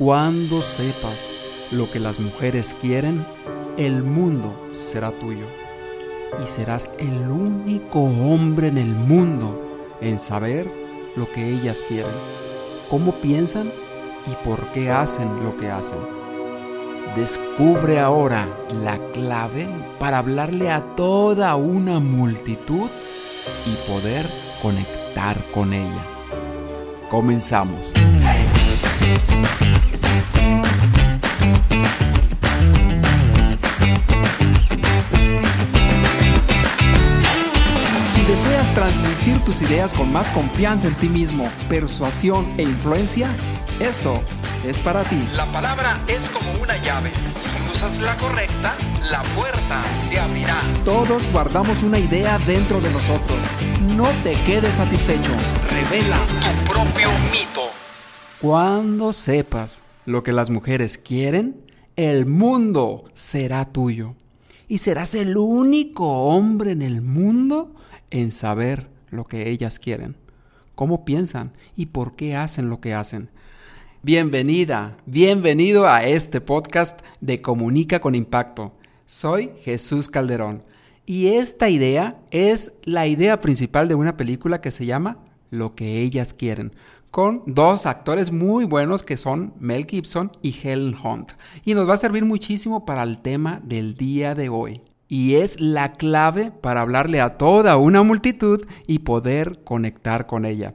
Cuando sepas lo que las mujeres quieren, el mundo será tuyo. Y serás el único hombre en el mundo en saber lo que ellas quieren, cómo piensan y por qué hacen lo que hacen. Descubre ahora la clave para hablarle a toda una multitud y poder conectar con ella. Comenzamos. Si deseas transmitir tus ideas con más confianza en ti mismo, persuasión e influencia, esto es para ti. La palabra es como una llave. Si usas la correcta, la puerta se abrirá. Todos guardamos una idea dentro de nosotros. No te quedes satisfecho. Revela Tu propio mito. Cuando sepas lo que las mujeres quieren, el mundo será tuyo. Y serás el único hombre en el mundo en saber lo que ellas quieren, cómo piensan y por qué hacen lo que hacen. Bienvenida, bienvenido a este podcast de Comunica con Impacto. Soy Jesús Calderón y esta idea es la idea principal de una película que se llama Lo que ellas quieren, con dos actores muy buenos que son Mel Gibson y Helen Hunt. Y nos va a servir muchísimo para el tema del día de hoy. Y es la clave para hablarle a toda una multitud y poder conectar con ella.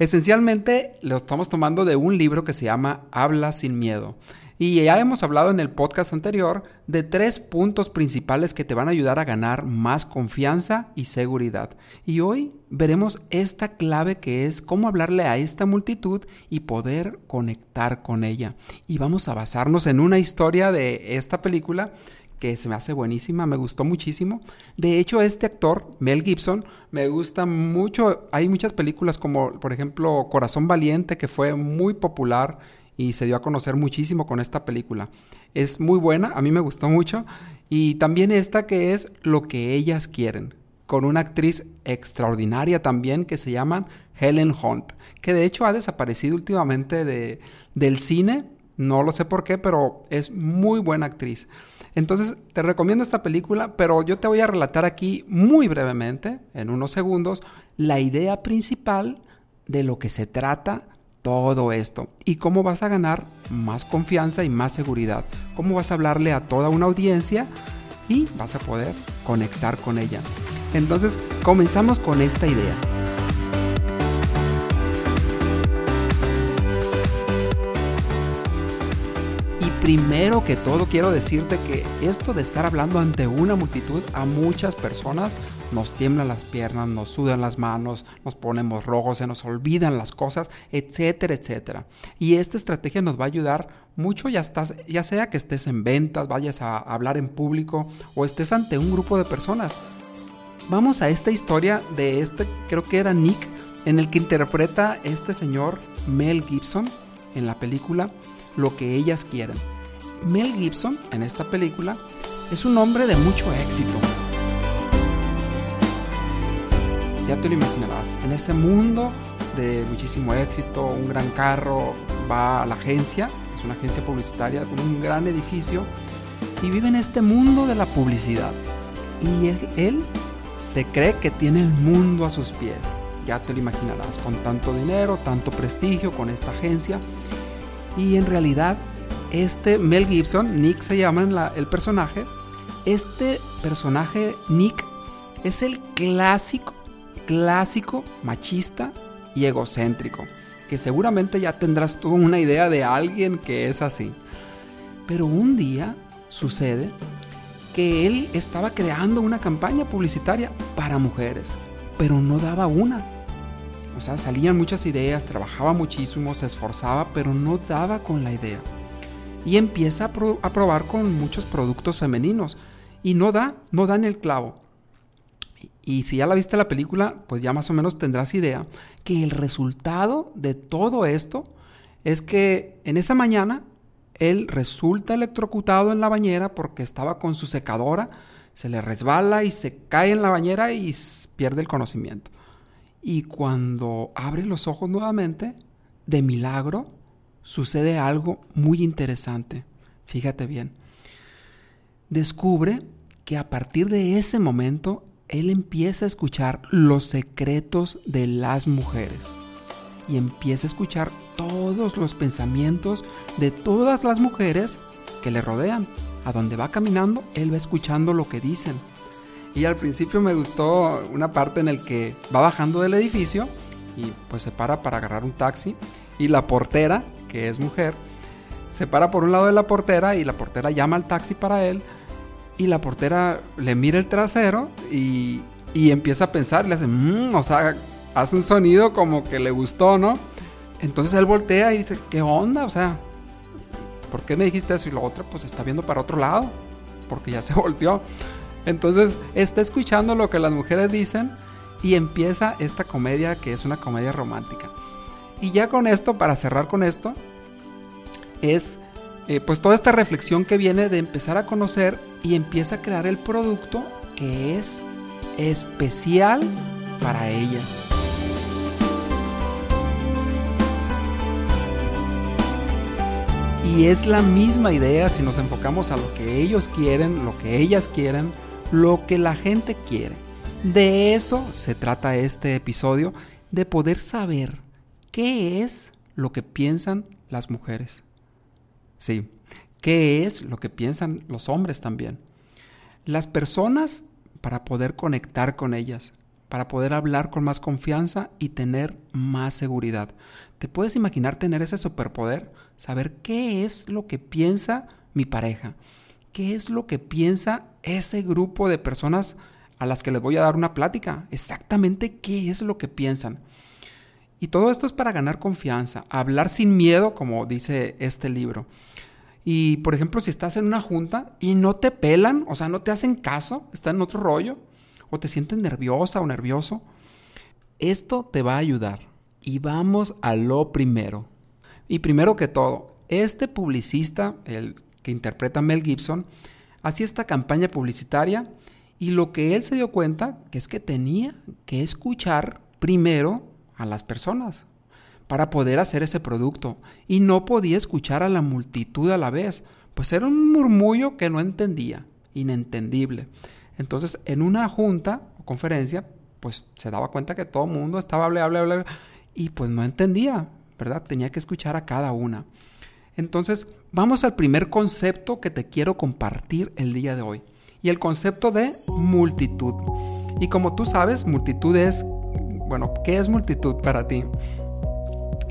Esencialmente lo estamos tomando de un libro que se llama Habla sin miedo. Y ya hemos hablado en el podcast anterior de tres puntos principales que te van a ayudar a ganar más confianza y seguridad. Y hoy veremos esta clave que es cómo hablarle a esta multitud y poder conectar con ella. Y vamos a basarnos en una historia de esta película que se me hace buenísima, me gustó muchísimo. De hecho, este actor, Mel Gibson, me gusta mucho. Hay muchas películas como, por ejemplo, Corazón Valiente, que fue muy popular y se dio a conocer muchísimo con esta película. Es muy buena, a mí me gustó mucho. Y también esta que es Lo que ellas quieren, con una actriz extraordinaria también que se llama Helen Hunt, que de hecho ha desaparecido últimamente de, del cine. No lo sé por qué, pero es muy buena actriz. Entonces, te recomiendo esta película, pero yo te voy a relatar aquí muy brevemente, en unos segundos, la idea principal de lo que se trata todo esto y cómo vas a ganar más confianza y más seguridad, cómo vas a hablarle a toda una audiencia y vas a poder conectar con ella. Entonces, comenzamos con esta idea. primero que todo quiero decirte que esto de estar hablando ante una multitud a muchas personas nos tiemblan las piernas, nos sudan las manos, nos ponemos rojos, se nos olvidan las cosas, etcétera, etcétera. Y esta estrategia nos va a ayudar mucho, ya, estás, ya sea que estés en ventas, vayas a hablar en público o estés ante un grupo de personas. Vamos a esta historia de este, creo que era Nick, en el que interpreta este señor Mel Gibson en la película lo que ellas quieren. Mel Gibson, en esta película, es un hombre de mucho éxito. Ya te lo imaginarás, en ese mundo de muchísimo éxito, un gran carro, va a la agencia, es una agencia publicitaria con un gran edificio, y vive en este mundo de la publicidad. Y él, él se cree que tiene el mundo a sus pies. Ya te lo imaginarás, con tanto dinero, tanto prestigio, con esta agencia. Y en realidad, este Mel Gibson, Nick se llama el personaje, este personaje Nick es el clásico, clásico machista y egocéntrico, que seguramente ya tendrás tú una idea de alguien que es así. Pero un día sucede que él estaba creando una campaña publicitaria para mujeres, pero no daba una. O sea, salían muchas ideas, trabajaba muchísimo, se esforzaba, pero no daba con la idea. Y empieza a, probar con muchos productos femeninos. Y no da, no da en el clavo. Y, si ya la viste la película, pues ya más o menos tendrás idea que el resultado de todo esto es que en esa mañana él resulta electrocutado en la bañera porque estaba con su secadora, se le resbala y se cae en la bañera y pierde el conocimiento. Y cuando abre los ojos nuevamente, de milagro, sucede algo muy interesante. Fíjate bien. Descubre que a partir de ese momento él empieza a escuchar los secretos de las mujeres y empieza a escuchar todos los pensamientos de todas las mujeres que le rodean. A donde va caminando, él va escuchando lo que dicen. Y al principio me gustó una parte en el que va bajando del edificio y pues se para para agarrar un taxi y la portera, que es mujer, se para por un lado de la portera y la portera llama al taxi para él y la portera le mira el trasero y, y empieza a pensar, le hace, mmm, o sea, hace un sonido como que le gustó, ¿no? Entonces él voltea y dice, ¿qué onda? O sea, ¿por qué me dijiste eso? Y la otra pues está viendo para otro lado, porque ya se volteó. Entonces está escuchando lo que las mujeres dicen y empieza esta comedia que es una comedia romántica. Y ya con esto, para cerrar con esto, es eh, pues toda esta reflexión que viene de empezar a conocer y empieza a crear el producto que es especial para ellas. Y es la misma idea si nos enfocamos a lo que ellos quieren, lo que ellas quieren, lo que la gente quiere. De eso se trata este episodio, de poder saber qué es lo que piensan las mujeres. Sí, qué es lo que piensan los hombres también. Las personas para poder conectar con ellas, para poder hablar con más confianza y tener más seguridad. ¿Te puedes imaginar tener ese superpoder? Saber qué es lo que piensa mi pareja, qué es lo que piensa ese grupo de personas a las que les voy a dar una plática, exactamente qué es lo que piensan. Y todo esto es para ganar confianza, hablar sin miedo, como dice este libro. Y por ejemplo, si estás en una junta y no te pelan, o sea, no te hacen caso, están en otro rollo, o te sientes nerviosa o nervioso, esto te va a ayudar. Y vamos a lo primero. Y primero que todo, este publicista, el que interpreta Mel Gibson, hacía esta campaña publicitaria y lo que él se dio cuenta que es que tenía que escuchar primero a las personas para poder hacer ese producto y no podía escuchar a la multitud a la vez, pues era un murmullo que no entendía, inentendible. Entonces, en una junta o conferencia, pues se daba cuenta que todo el mundo estaba hablando, y pues no entendía, ¿verdad? Tenía que escuchar a cada una. Entonces, vamos al primer concepto que te quiero compartir el día de hoy. Y el concepto de multitud. Y como tú sabes, multitud es, bueno, ¿qué es multitud para ti?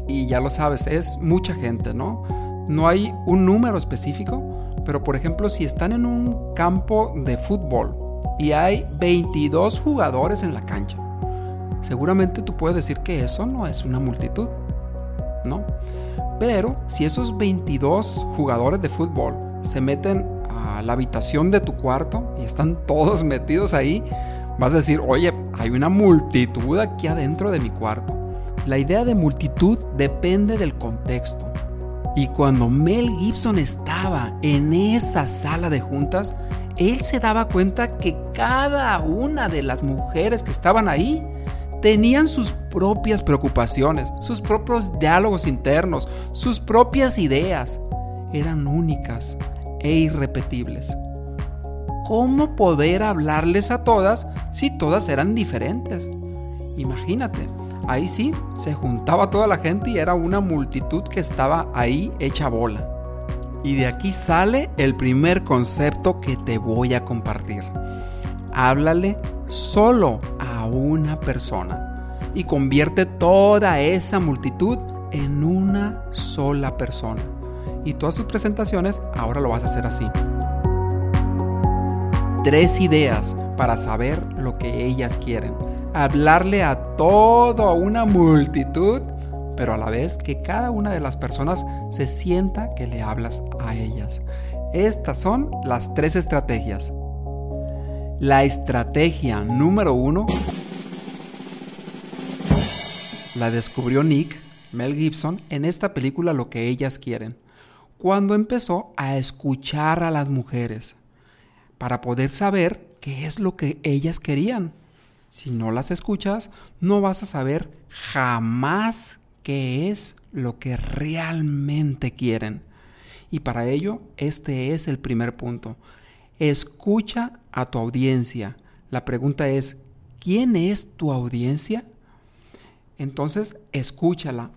Y ya lo sabes, es mucha gente, ¿no? No hay un número específico, pero por ejemplo, si están en un campo de fútbol y hay 22 jugadores en la cancha, seguramente tú puedes decir que eso no es una multitud, ¿no? Pero si esos 22 jugadores de fútbol se meten a la habitación de tu cuarto y están todos metidos ahí, vas a decir, oye, hay una multitud aquí adentro de mi cuarto. La idea de multitud depende del contexto. Y cuando Mel Gibson estaba en esa sala de juntas, él se daba cuenta que cada una de las mujeres que estaban ahí tenían sus propias preocupaciones, sus propios diálogos internos, sus propias ideas. Eran únicas e irrepetibles. ¿Cómo poder hablarles a todas si todas eran diferentes? Imagínate, ahí sí se juntaba toda la gente y era una multitud que estaba ahí hecha bola. Y de aquí sale el primer concepto que te voy a compartir. Háblale solo a una persona y convierte toda esa multitud en una sola persona. Y todas sus presentaciones ahora lo vas a hacer así. Tres ideas para saber lo que ellas quieren. Hablarle a toda una multitud, pero a la vez que cada una de las personas se sienta que le hablas a ellas. Estas son las tres estrategias. La estrategia número uno la descubrió Nick, Mel Gibson, en esta película Lo que ellas quieren, cuando empezó a escuchar a las mujeres para poder saber qué es lo que ellas querían. Si no las escuchas, no vas a saber jamás qué es lo que realmente quieren. Y para ello, este es el primer punto. Escucha a tu audiencia. La pregunta es, ¿quién es tu audiencia? Entonces, escúchala.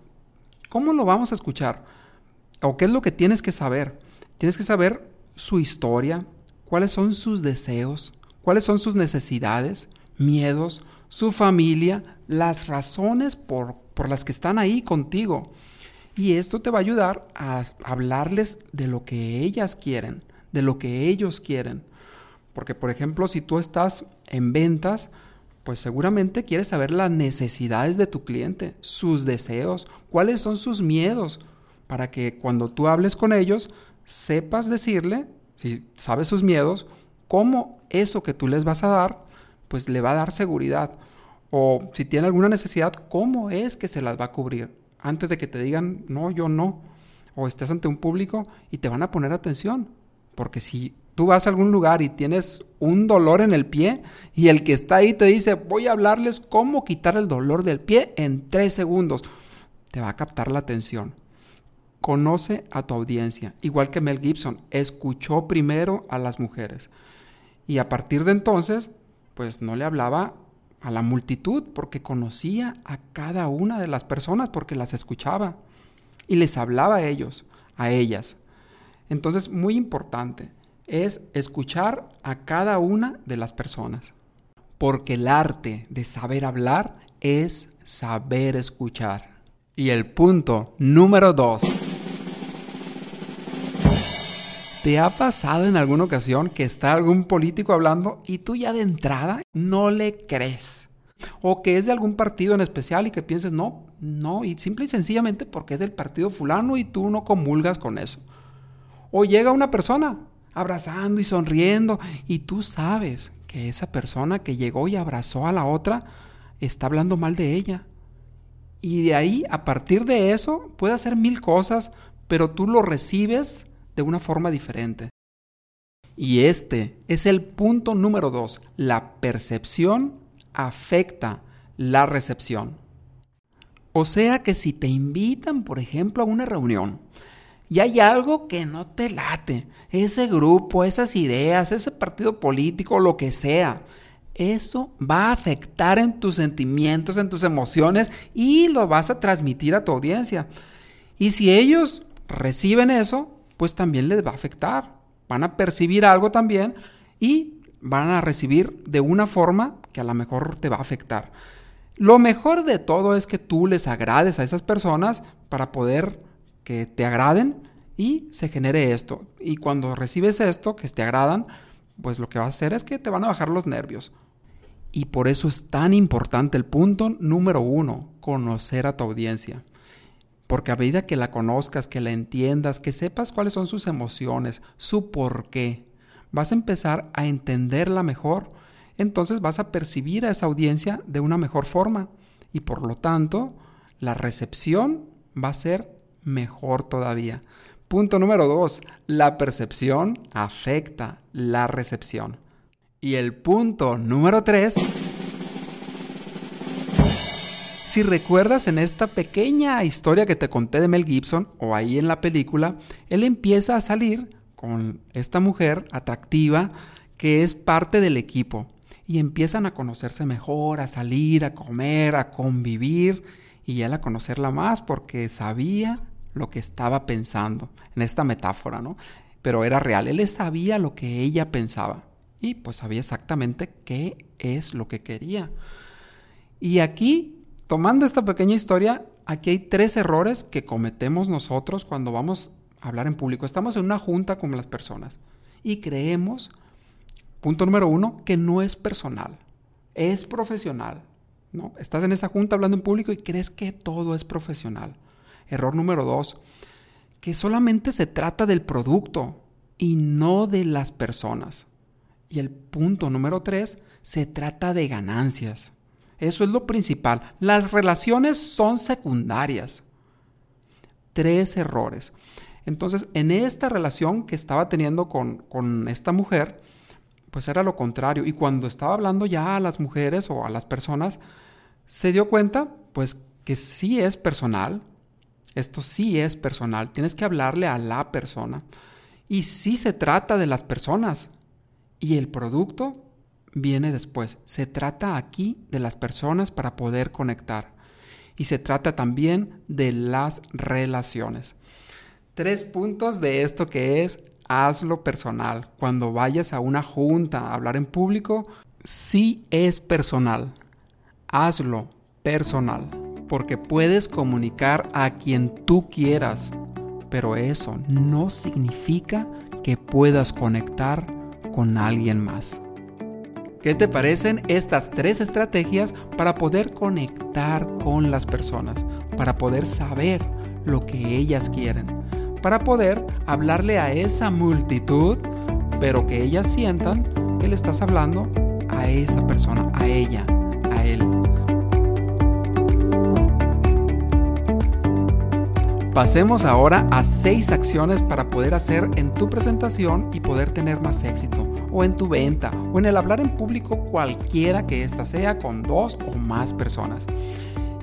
¿Cómo lo vamos a escuchar? ¿O qué es lo que tienes que saber? Tienes que saber su historia, cuáles son sus deseos, cuáles son sus necesidades, miedos, su familia, las razones por, por las que están ahí contigo. Y esto te va a ayudar a hablarles de lo que ellas quieren, de lo que ellos quieren. Porque, por ejemplo, si tú estás en ventas, pues seguramente quieres saber las necesidades de tu cliente, sus deseos, cuáles son sus miedos, para que cuando tú hables con ellos, sepas decirle, si sabes sus miedos, cómo eso que tú les vas a dar, pues le va a dar seguridad. O si tiene alguna necesidad, cómo es que se las va a cubrir antes de que te digan, no, yo no, o estés ante un público y te van a poner atención. Porque si tú vas a algún lugar y tienes un dolor en el pie y el que está ahí te dice, voy a hablarles cómo quitar el dolor del pie en tres segundos, te va a captar la atención. Conoce a tu audiencia, igual que Mel Gibson, escuchó primero a las mujeres. Y a partir de entonces, pues no le hablaba a la multitud porque conocía a cada una de las personas porque las escuchaba y les hablaba a ellos, a ellas. Entonces, muy importante es escuchar a cada una de las personas. Porque el arte de saber hablar es saber escuchar. Y el punto número dos. ¿Te ha pasado en alguna ocasión que está algún político hablando y tú ya de entrada no le crees? O que es de algún partido en especial y que pienses, no, no, y simple y sencillamente porque es del partido fulano y tú no comulgas con eso. O llega una persona abrazando y sonriendo y tú sabes que esa persona que llegó y abrazó a la otra está hablando mal de ella. Y de ahí, a partir de eso, puede hacer mil cosas, pero tú lo recibes de una forma diferente. Y este es el punto número dos. La percepción afecta la recepción. O sea que si te invitan, por ejemplo, a una reunión y hay algo que no te late, ese grupo, esas ideas, ese partido político, lo que sea, eso va a afectar en tus sentimientos, en tus emociones y lo vas a transmitir a tu audiencia. Y si ellos reciben eso, pues también les va a afectar. Van a percibir algo también y van a recibir de una forma que a lo mejor te va a afectar. Lo mejor de todo es que tú les agrades a esas personas para poder que te agraden y se genere esto. Y cuando recibes esto, que te agradan, pues lo que va a hacer es que te van a bajar los nervios. Y por eso es tan importante el punto número uno, conocer a tu audiencia. Porque a medida que la conozcas, que la entiendas, que sepas cuáles son sus emociones, su por qué, vas a empezar a entenderla mejor, entonces vas a percibir a esa audiencia de una mejor forma y por lo tanto la recepción va a ser mejor todavía. Punto número dos, la percepción afecta la recepción. Y el punto número tres si recuerdas en esta pequeña historia que te conté de Mel Gibson o ahí en la película, él empieza a salir con esta mujer atractiva que es parte del equipo y empiezan a conocerse mejor, a salir, a comer, a convivir y él a conocerla más porque sabía lo que estaba pensando en esta metáfora, ¿no? Pero era real, él sabía lo que ella pensaba y pues sabía exactamente qué es lo que quería. Y aquí Tomando esta pequeña historia, aquí hay tres errores que cometemos nosotros cuando vamos a hablar en público. Estamos en una junta con las personas y creemos, punto número uno, que no es personal, es profesional. ¿no? Estás en esa junta hablando en público y crees que todo es profesional. Error número dos, que solamente se trata del producto y no de las personas. Y el punto número tres, se trata de ganancias. Eso es lo principal. Las relaciones son secundarias. Tres errores. Entonces, en esta relación que estaba teniendo con, esta mujer, pues era lo contrario. Y cuando estaba hablando ya a las mujeres o a las personas, se dio cuenta, pues, que sí es personal, Esto sí es personal, tienes que hablarle a la persona. Y sí se trata de las personas. Y el producto viene después. Se trata aquí de las personas para poder conectar. Y se trata también de las relaciones. Tres puntos de esto que es hazlo personal. Cuando vayas a una junta a hablar en público, sí es personal. Hazlo personal. Porque puedes comunicar a quien tú quieras. Pero eso no significa que puedas conectar con alguien más. ¿Qué te parecen estas tres estrategias para poder conectar con las personas? Para poder saber lo que ellas quieren. Para poder hablarle a esa multitud, pero que ellas sientan que le estás hablando a esa persona, a ella, a él. Pasemos ahora a seis acciones para poder hacer en tu presentación y poder tener más éxito, o en tu venta, o en el hablar en público cualquiera que ésta sea con dos o más personas.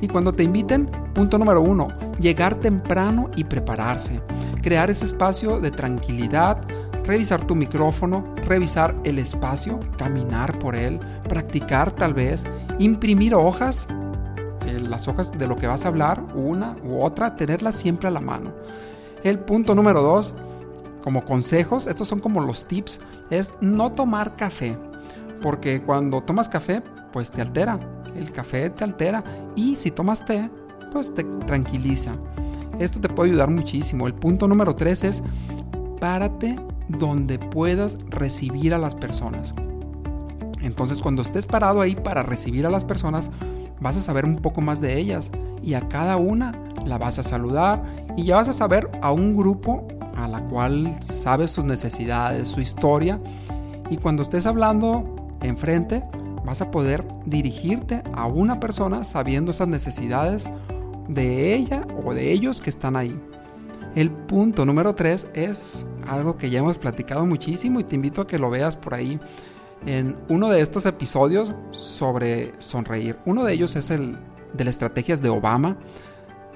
Y cuando te inviten, punto número uno, llegar temprano y prepararse. Crear ese espacio de tranquilidad, revisar tu micrófono, revisar el espacio, caminar por él, practicar tal vez, imprimir hojas las hojas de lo que vas a hablar, una u otra, tenerlas siempre a la mano. El punto número dos, como consejos, estos son como los tips, es no tomar café. Porque cuando tomas café, pues te altera. El café te altera. Y si tomas té, pues te tranquiliza. Esto te puede ayudar muchísimo. El punto número tres es párate donde puedas recibir a las personas. Entonces cuando estés parado ahí para recibir a las personas, vas a saber un poco más de ellas y a cada una la vas a saludar y ya vas a saber a un grupo a la cual sabes sus necesidades, su historia y cuando estés hablando enfrente vas a poder dirigirte a una persona sabiendo esas necesidades de ella o de ellos que están ahí. El punto número 3 es algo que ya hemos platicado muchísimo y te invito a que lo veas por ahí en uno de estos episodios sobre sonreír. Uno de ellos es el de las estrategias de Obama,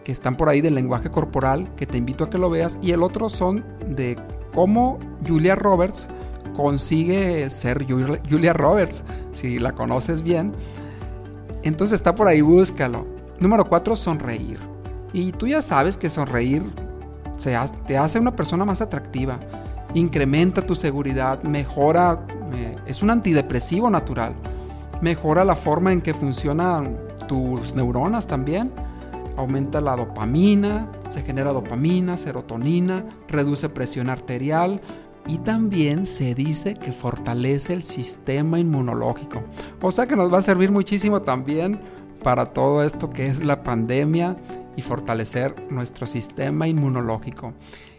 que están por ahí del lenguaje corporal, que te invito a que lo veas. Y el otro son de cómo Julia Roberts consigue ser Julia Roberts, si la conoces bien. Entonces está por ahí, búscalo. Número 4, sonreír. Y tú ya sabes que sonreír te hace una persona más atractiva, incrementa tu seguridad, mejora es un antidepresivo natural. Mejora la forma en que funcionan tus neuronas también. Aumenta la dopamina, se genera dopamina, serotonina, reduce presión arterial y también se dice que fortalece el sistema inmunológico. O sea que nos va a servir muchísimo también para todo esto que es la pandemia y fortalecer nuestro sistema inmunológico.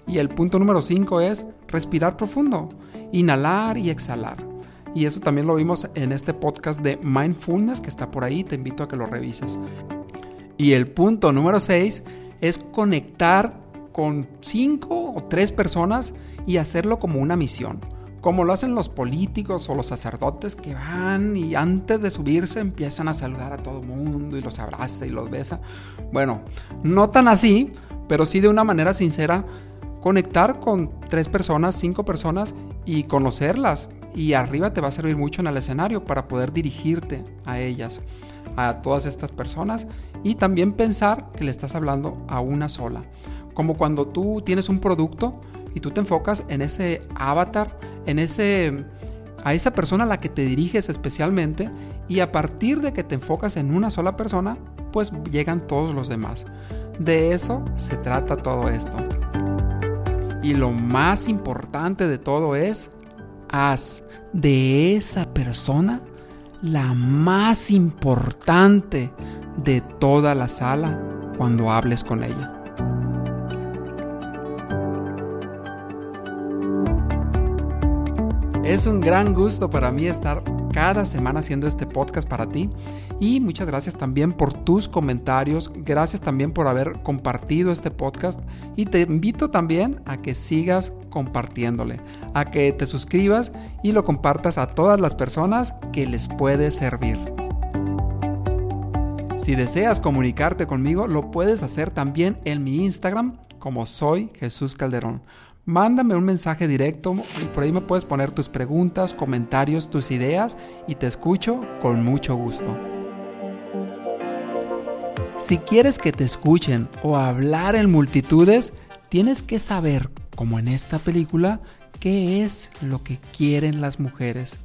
Y el punto número 5 es respirar profundo, inhalar y exhalar. Y eso también lo vimos en este podcast de Mindfulness que está por ahí, te invito a que lo revises. Y el punto número 6 es conectar con cinco o tres personas y hacerlo como una misión. Como lo hacen los políticos o los sacerdotes que van y antes de subirse empiezan a saludar a todo el mundo y los abraza y los besa. Bueno, no tan así, pero sí de una manera sincera, conectar con tres personas, cinco personas y conocerlas, y arriba te va a servir mucho en el escenario para poder dirigirte a ellas, a todas estas personas y también pensar que le estás hablando a una sola. Como cuando tú tienes un producto y tú te enfocas en ese avatar, en ese a esa persona a la que te diriges especialmente y a partir de que te enfocas en una sola persona, pues llegan todos los demás. De eso se trata todo esto. Y lo más importante de todo es haz de esa persona la más importante de toda la sala cuando hables con ella. Es un gran gusto para mí estar cada semana haciendo este podcast para ti. Y muchas gracias también por tus comentarios. Gracias también por haber compartido este podcast. Y te invito también a que sigas compartiéndole, a que te suscribas y lo compartas a todas las personas que les puede servir. Si deseas comunicarte conmigo, lo puedes hacer también en mi Instagram como soy Jesús Calderón. Mándame un mensaje directo y por ahí me puedes poner tus preguntas, comentarios, tus ideas y te escucho con mucho gusto. Si quieres que te escuchen o hablar en multitudes, tienes que saber, como en esta película, qué es lo que quieren las mujeres.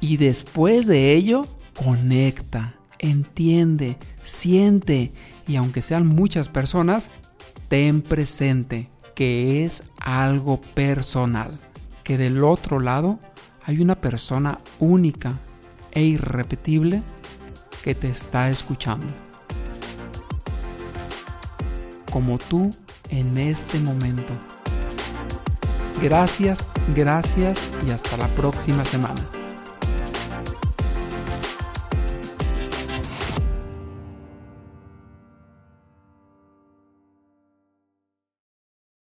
Y después de ello, conecta, entiende, siente y aunque sean muchas personas, ten presente que es algo personal, que del otro lado hay una persona única e irrepetible que te está escuchando. Como tú en este momento. Gracias, gracias y hasta la próxima semana.